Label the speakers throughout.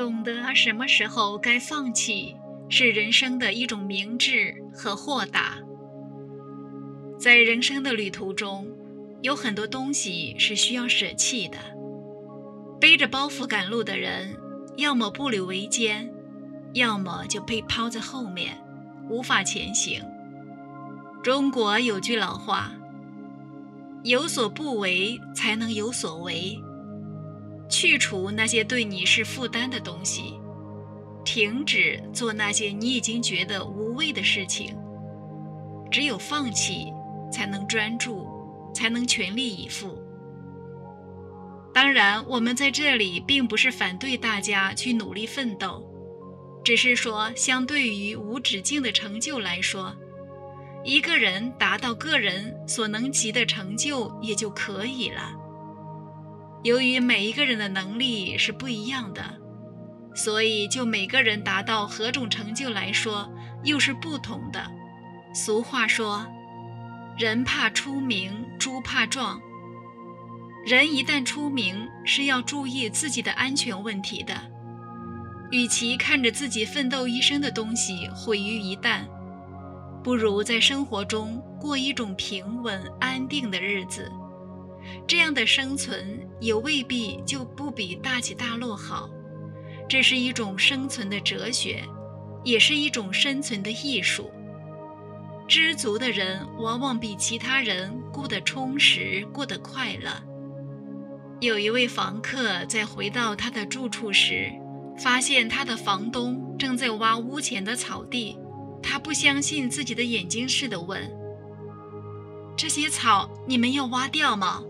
Speaker 1: 懂得什么时候该放弃，是人生的一种明智和豁达。在人生的旅途中，有很多东西是需要舍弃的。背着包袱赶路的人，要么步履维艰，要么就被抛在后面，无法前行。中国有句老话：“有所不为，才能有所为。”去除那些对你是负担的东西，停止做那些你已经觉得无谓的事情。只有放弃，才能专注，才能全力以赴。当然，我们在这里并不是反对大家去努力奋斗，只是说，相对于无止境的成就来说，一个人达到个人所能及的成就也就可以了。由于每一个人的能力是不一样的，所以就每个人达到何种成就来说，又是不同的。俗话说：“人怕出名，猪怕壮。”人一旦出名，是要注意自己的安全问题的。与其看着自己奋斗一生的东西毁于一旦，不如在生活中过一种平稳安定的日子。这样的生存也未必就不比大起大落好。这是一种生存的哲学，也是一种生存的艺术。知足的人往往比其他人过得充实，过得快乐。有一位房客在回到他的住处时，发现他的房东正在挖屋前的草地。他不相信自己的眼睛似的问：“这些草你们要挖掉吗？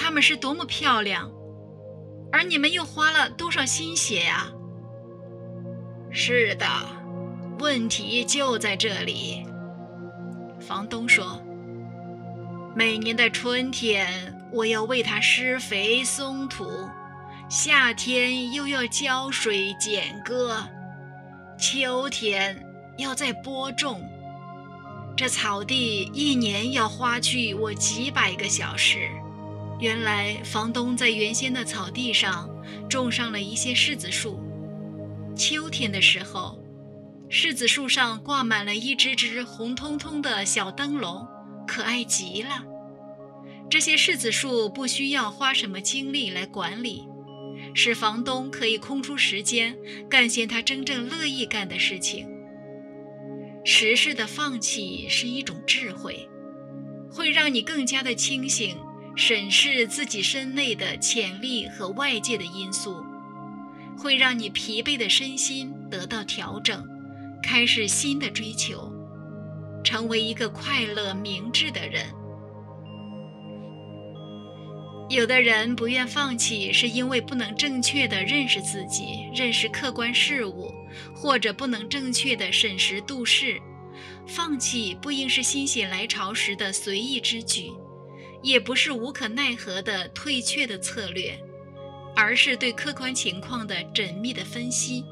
Speaker 1: 它们是多么漂亮，而你们又花了多少心血呀？”“
Speaker 2: 是的，问题就在这里。”
Speaker 1: 房东说。
Speaker 2: 每年的春天，我要为它施肥松土；夏天又要浇水剪割；秋天要再播种。这草地一年要花去我几百个小时。
Speaker 1: 原来，房东在原先的草地上种上了一些柿子树。秋天的时候，柿子树上挂满了一只只红彤彤的小灯笼。可爱极了。这些柿子树不需要花什么精力来管理，使房东可以空出时间干些他真正乐意干的事情。时事的放弃是一种智慧，会让你更加的清醒，审视自己身内的潜力和外界的因素，会让你疲惫的身心得到调整，开始新的追求。成为一个快乐明智的人。有的人不愿放弃，是因为不能正确地认识自己，认识客观事物，或者不能正确地审时度势。放弃不应是心血来潮时的随意之举，也不是无可奈何的退却的策略，而是对客观情况的缜密的分析。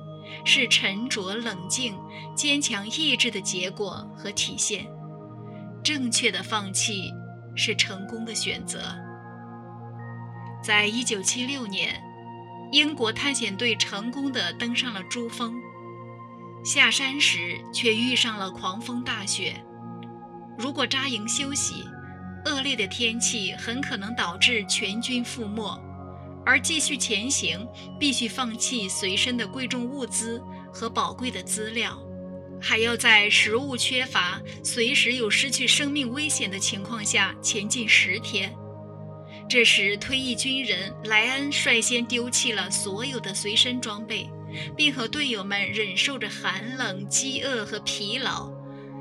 Speaker 1: 是沉着冷静、坚强意志的结果和体现。正确的放弃是成功的选择。在一九七六年，英国探险队成功地登上了珠峰，下山时却遇上了狂风大雪。如果扎营休息，恶劣的天气很可能导致全军覆没。而继续前行，必须放弃随身的贵重物资和宝贵的资料，还要在食物缺乏、随时有失去生命危险的情况下前进十天。这时，退役军人莱恩率先丢弃了所有的随身装备，并和队友们忍受着寒冷、饥饿和疲劳，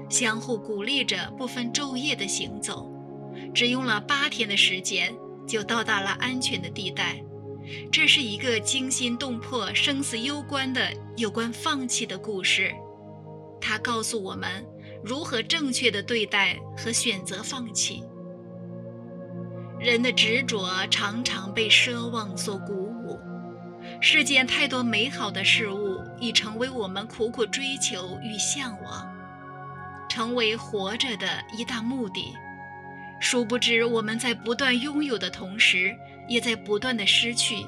Speaker 1: 相互鼓励着，不分昼夜的行走。只用了八天的时间，就到达了安全的地带。这是一个惊心动魄、生死攸关的有关放弃的故事，它告诉我们如何正确地对待和选择放弃。人的执着常常被奢望所鼓舞，世间太多美好的事物已成为我们苦苦追求与向往，成为活着的一大目的。殊不知，我们在不断拥有的同时，也在不断的失去。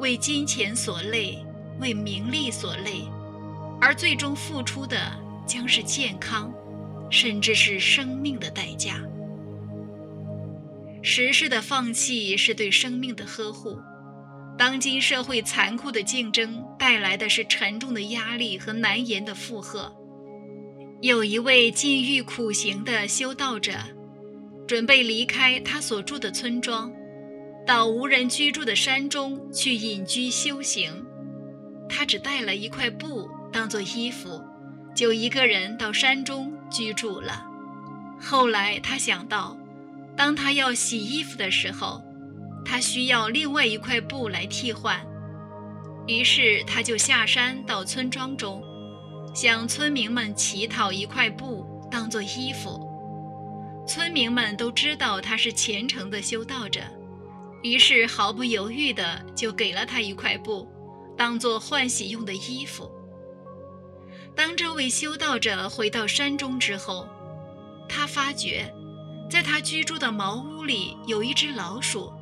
Speaker 1: 为金钱所累，为名利所累，而最终付出的将是健康，甚至是生命的代价。时事的放弃是对生命的呵护。当今社会残酷的竞争带来的是沉重的压力和难言的负荷。有一位禁欲苦行的修道者，准备离开他所住的村庄，到无人居住的山中去隐居修行。他只带了一块布当做衣服，就一个人到山中居住了。后来他想到，当他要洗衣服的时候，他需要另外一块布来替换，于是他就下山到村庄中，向村民们乞讨一块布当做衣服。村民们都知道他是虔诚的修道者，于是毫不犹豫地就给了他一块布，当做换洗用的衣服。当这位修道者回到山中之后，他发觉，在他居住的茅屋里有一只老鼠。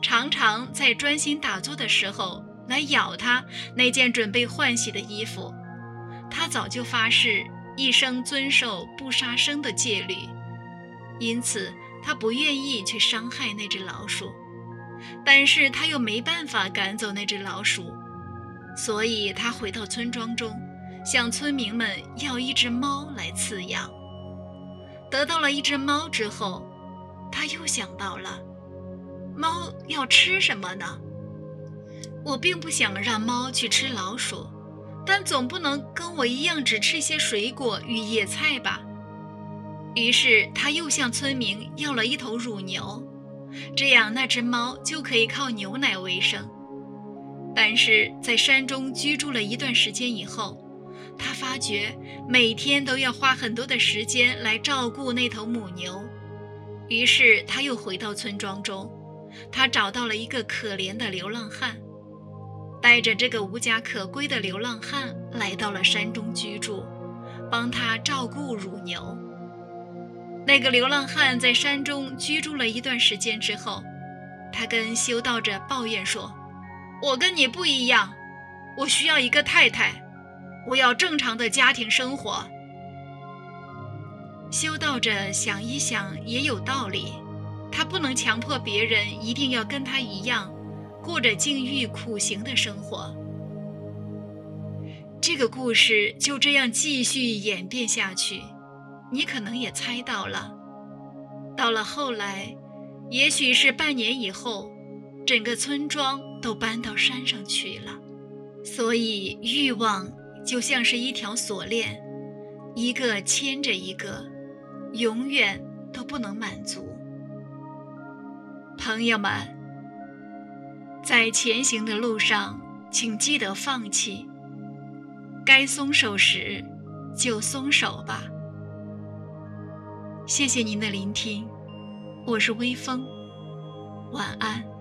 Speaker 1: 常常在专心打坐的时候来咬他那件准备换洗的衣服。他早就发誓一生遵守不杀生的戒律，因此他不愿意去伤害那只老鼠。但是他又没办法赶走那只老鼠，所以他回到村庄中，向村民们要一只猫来饲养。得到了一只猫之后，他又想到了。猫要吃什么呢？我并不想让猫去吃老鼠，但总不能跟我一样只吃些水果与野菜吧。于是他又向村民要了一头乳牛，这样那只猫就可以靠牛奶为生。但是在山中居住了一段时间以后，他发觉每天都要花很多的时间来照顾那头母牛，于是他又回到村庄中。他找到了一个可怜的流浪汉，带着这个无家可归的流浪汉来到了山中居住，帮他照顾乳牛。那个流浪汉在山中居住了一段时间之后，他跟修道者抱怨说：“我跟你不一样，我需要一个太太，我要正常的家庭生活。”修道者想一想，也有道理。他不能强迫别人一定要跟他一样，过着禁欲苦行的生活。这个故事就这样继续演变下去，你可能也猜到了。到了后来，也许是半年以后，整个村庄都搬到山上去了。所以欲望就像是一条锁链，一个牵着一个，永远都不能满足。朋友们，在前行的路上，请记得放弃。该松手时，就松手吧。谢谢您的聆听，我是微风，晚安。